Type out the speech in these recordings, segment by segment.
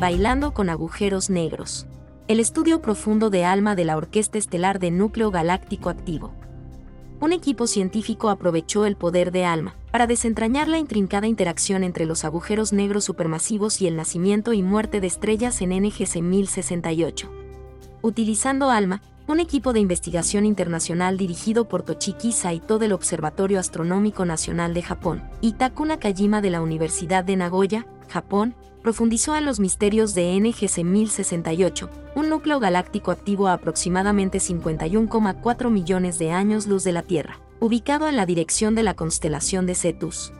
Bailando con agujeros negros. El estudio profundo de ALMA de la Orquesta Estelar de Núcleo Galáctico Activo. Un equipo científico aprovechó el poder de ALMA para desentrañar la intrincada interacción entre los agujeros negros supermasivos y el nacimiento y muerte de estrellas en NGC 1068. Utilizando ALMA, un equipo de investigación internacional dirigido por Tochiki Saito del Observatorio Astronómico Nacional de Japón y Taku Nakajima de la Universidad de Nagoya, Japón, profundizó en los misterios de NGC 1068, un núcleo galáctico activo a aproximadamente 51,4 millones de años luz de la Tierra, ubicado en la dirección de la constelación de Cetus.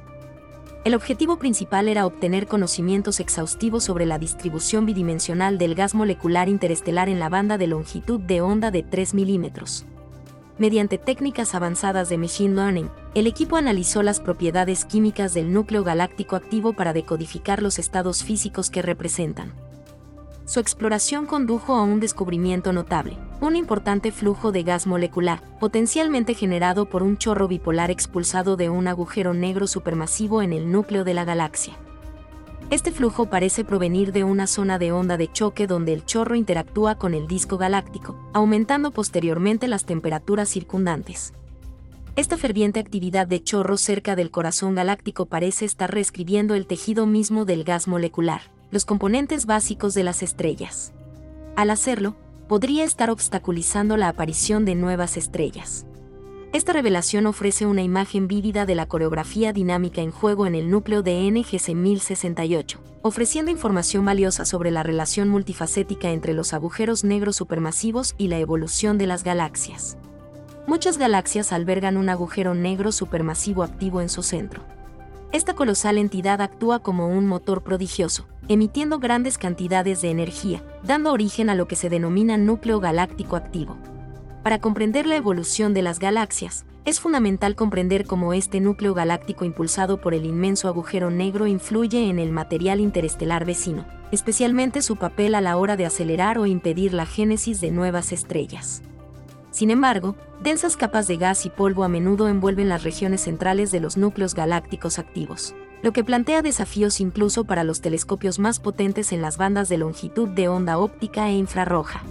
El objetivo principal era obtener conocimientos exhaustivos sobre la distribución bidimensional del gas molecular interestelar en la banda de longitud de onda de 3 milímetros. Mediante técnicas avanzadas de Machine Learning, el equipo analizó las propiedades químicas del núcleo galáctico activo para decodificar los estados físicos que representan. Su exploración condujo a un descubrimiento notable, un importante flujo de gas molecular, potencialmente generado por un chorro bipolar expulsado de un agujero negro supermasivo en el núcleo de la galaxia. Este flujo parece provenir de una zona de onda de choque donde el chorro interactúa con el disco galáctico, aumentando posteriormente las temperaturas circundantes. Esta ferviente actividad de chorro cerca del corazón galáctico parece estar reescribiendo el tejido mismo del gas molecular los componentes básicos de las estrellas. Al hacerlo, podría estar obstaculizando la aparición de nuevas estrellas. Esta revelación ofrece una imagen vívida de la coreografía dinámica en juego en el núcleo de NGC 1068, ofreciendo información valiosa sobre la relación multifacética entre los agujeros negros supermasivos y la evolución de las galaxias. Muchas galaxias albergan un agujero negro supermasivo activo en su centro. Esta colosal entidad actúa como un motor prodigioso, emitiendo grandes cantidades de energía, dando origen a lo que se denomina núcleo galáctico activo. Para comprender la evolución de las galaxias, es fundamental comprender cómo este núcleo galáctico impulsado por el inmenso agujero negro influye en el material interestelar vecino, especialmente su papel a la hora de acelerar o impedir la génesis de nuevas estrellas. Sin embargo, densas capas de gas y polvo a menudo envuelven las regiones centrales de los núcleos galácticos activos lo que plantea desafíos incluso para los telescopios más potentes en las bandas de longitud de onda óptica e infrarroja.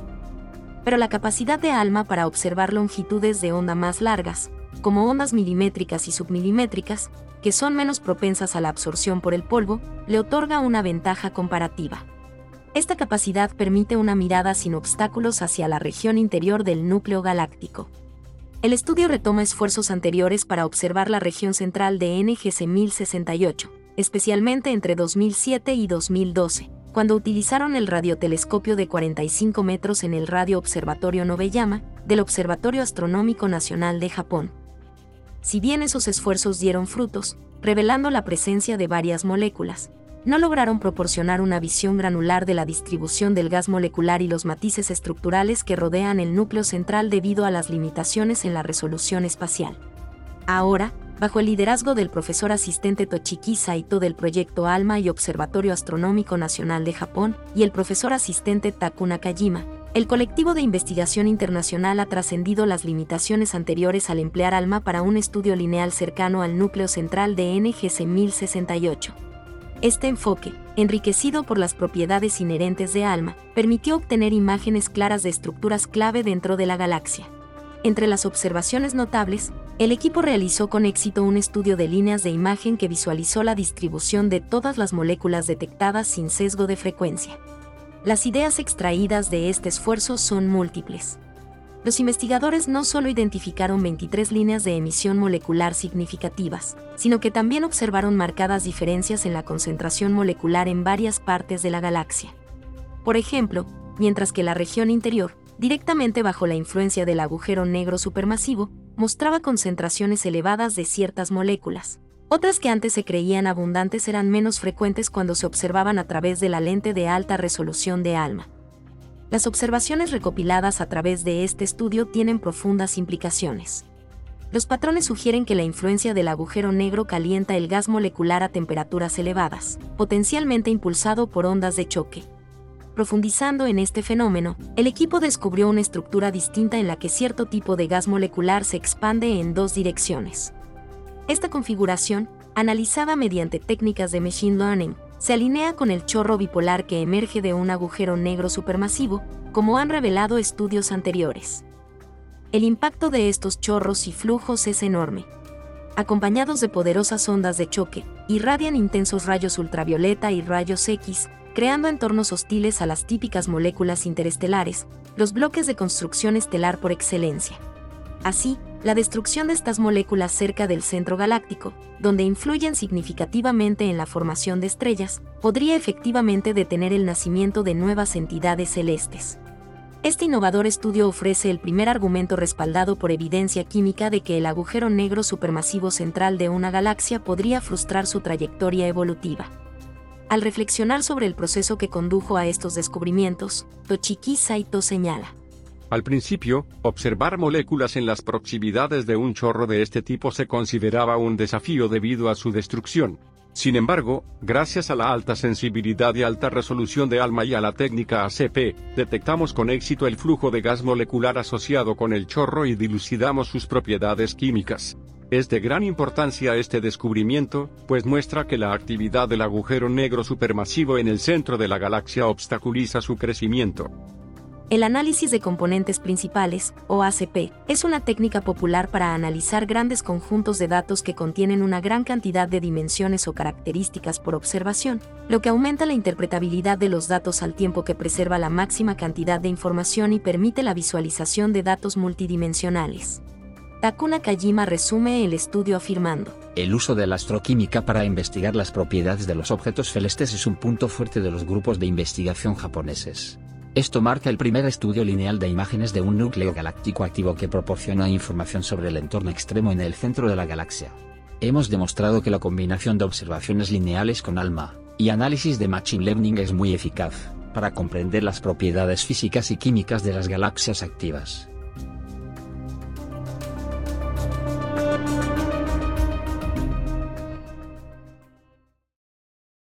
Pero la capacidad de ALMA para observar longitudes de onda más largas, como ondas milimétricas y submilimétricas, que son menos propensas a la absorción por el polvo, le otorga una ventaja comparativa. Esta capacidad permite una mirada sin obstáculos hacia la región interior del núcleo galáctico. El estudio retoma esfuerzos anteriores para observar la región central de NGC 1068, especialmente entre 2007 y 2012, cuando utilizaron el radiotelescopio de 45 metros en el Radio Observatorio Nobeyama del Observatorio Astronómico Nacional de Japón. Si bien esos esfuerzos dieron frutos, revelando la presencia de varias moléculas, no lograron proporcionar una visión granular de la distribución del gas molecular y los matices estructurales que rodean el núcleo central debido a las limitaciones en la resolución espacial. Ahora, bajo el liderazgo del profesor asistente Tochiki Saito del proyecto ALMA y Observatorio Astronómico Nacional de Japón, y el profesor asistente Taku Nakajima, el colectivo de investigación internacional ha trascendido las limitaciones anteriores al emplear ALMA para un estudio lineal cercano al núcleo central de NGC 1068. Este enfoque, enriquecido por las propiedades inherentes de ALMA, permitió obtener imágenes claras de estructuras clave dentro de la galaxia. Entre las observaciones notables, el equipo realizó con éxito un estudio de líneas de imagen que visualizó la distribución de todas las moléculas detectadas sin sesgo de frecuencia. Las ideas extraídas de este esfuerzo son múltiples los investigadores no solo identificaron 23 líneas de emisión molecular significativas, sino que también observaron marcadas diferencias en la concentración molecular en varias partes de la galaxia. Por ejemplo, mientras que la región interior, directamente bajo la influencia del agujero negro supermasivo, mostraba concentraciones elevadas de ciertas moléculas. Otras que antes se creían abundantes eran menos frecuentes cuando se observaban a través de la lente de alta resolución de ALMA. Las observaciones recopiladas a través de este estudio tienen profundas implicaciones. Los patrones sugieren que la influencia del agujero negro calienta el gas molecular a temperaturas elevadas, potencialmente impulsado por ondas de choque. Profundizando en este fenómeno, el equipo descubrió una estructura distinta en la que cierto tipo de gas molecular se expande en dos direcciones. Esta configuración, analizada mediante técnicas de Machine Learning, se alinea con el chorro bipolar que emerge de un agujero negro supermasivo, como han revelado estudios anteriores. El impacto de estos chorros y flujos es enorme. Acompañados de poderosas ondas de choque, irradian intensos rayos ultravioleta y rayos X, creando entornos hostiles a las típicas moléculas interestelares, los bloques de construcción estelar por excelencia. Así, la destrucción de estas moléculas cerca del centro galáctico, donde influyen significativamente en la formación de estrellas, podría efectivamente detener el nacimiento de nuevas entidades celestes. Este innovador estudio ofrece el primer argumento respaldado por evidencia química de que el agujero negro supermasivo central de una galaxia podría frustrar su trayectoria evolutiva. Al reflexionar sobre el proceso que condujo a estos descubrimientos, Tochiki Saito señala. Al principio, observar moléculas en las proximidades de un chorro de este tipo se consideraba un desafío debido a su destrucción. Sin embargo, gracias a la alta sensibilidad y alta resolución de ALMA y a la técnica ACP, detectamos con éxito el flujo de gas molecular asociado con el chorro y dilucidamos sus propiedades químicas. Es de gran importancia este descubrimiento, pues muestra que la actividad del agujero negro supermasivo en el centro de la galaxia obstaculiza su crecimiento. El análisis de componentes principales, o ACP, es una técnica popular para analizar grandes conjuntos de datos que contienen una gran cantidad de dimensiones o características por observación, lo que aumenta la interpretabilidad de los datos al tiempo que preserva la máxima cantidad de información y permite la visualización de datos multidimensionales. Takuna Kajima resume el estudio afirmando. El uso de la astroquímica para investigar las propiedades de los objetos celestes es un punto fuerte de los grupos de investigación japoneses. Esto marca el primer estudio lineal de imágenes de un núcleo galáctico activo que proporciona información sobre el entorno extremo en el centro de la galaxia. Hemos demostrado que la combinación de observaciones lineales con ALMA y análisis de Machine Learning es muy eficaz para comprender las propiedades físicas y químicas de las galaxias activas.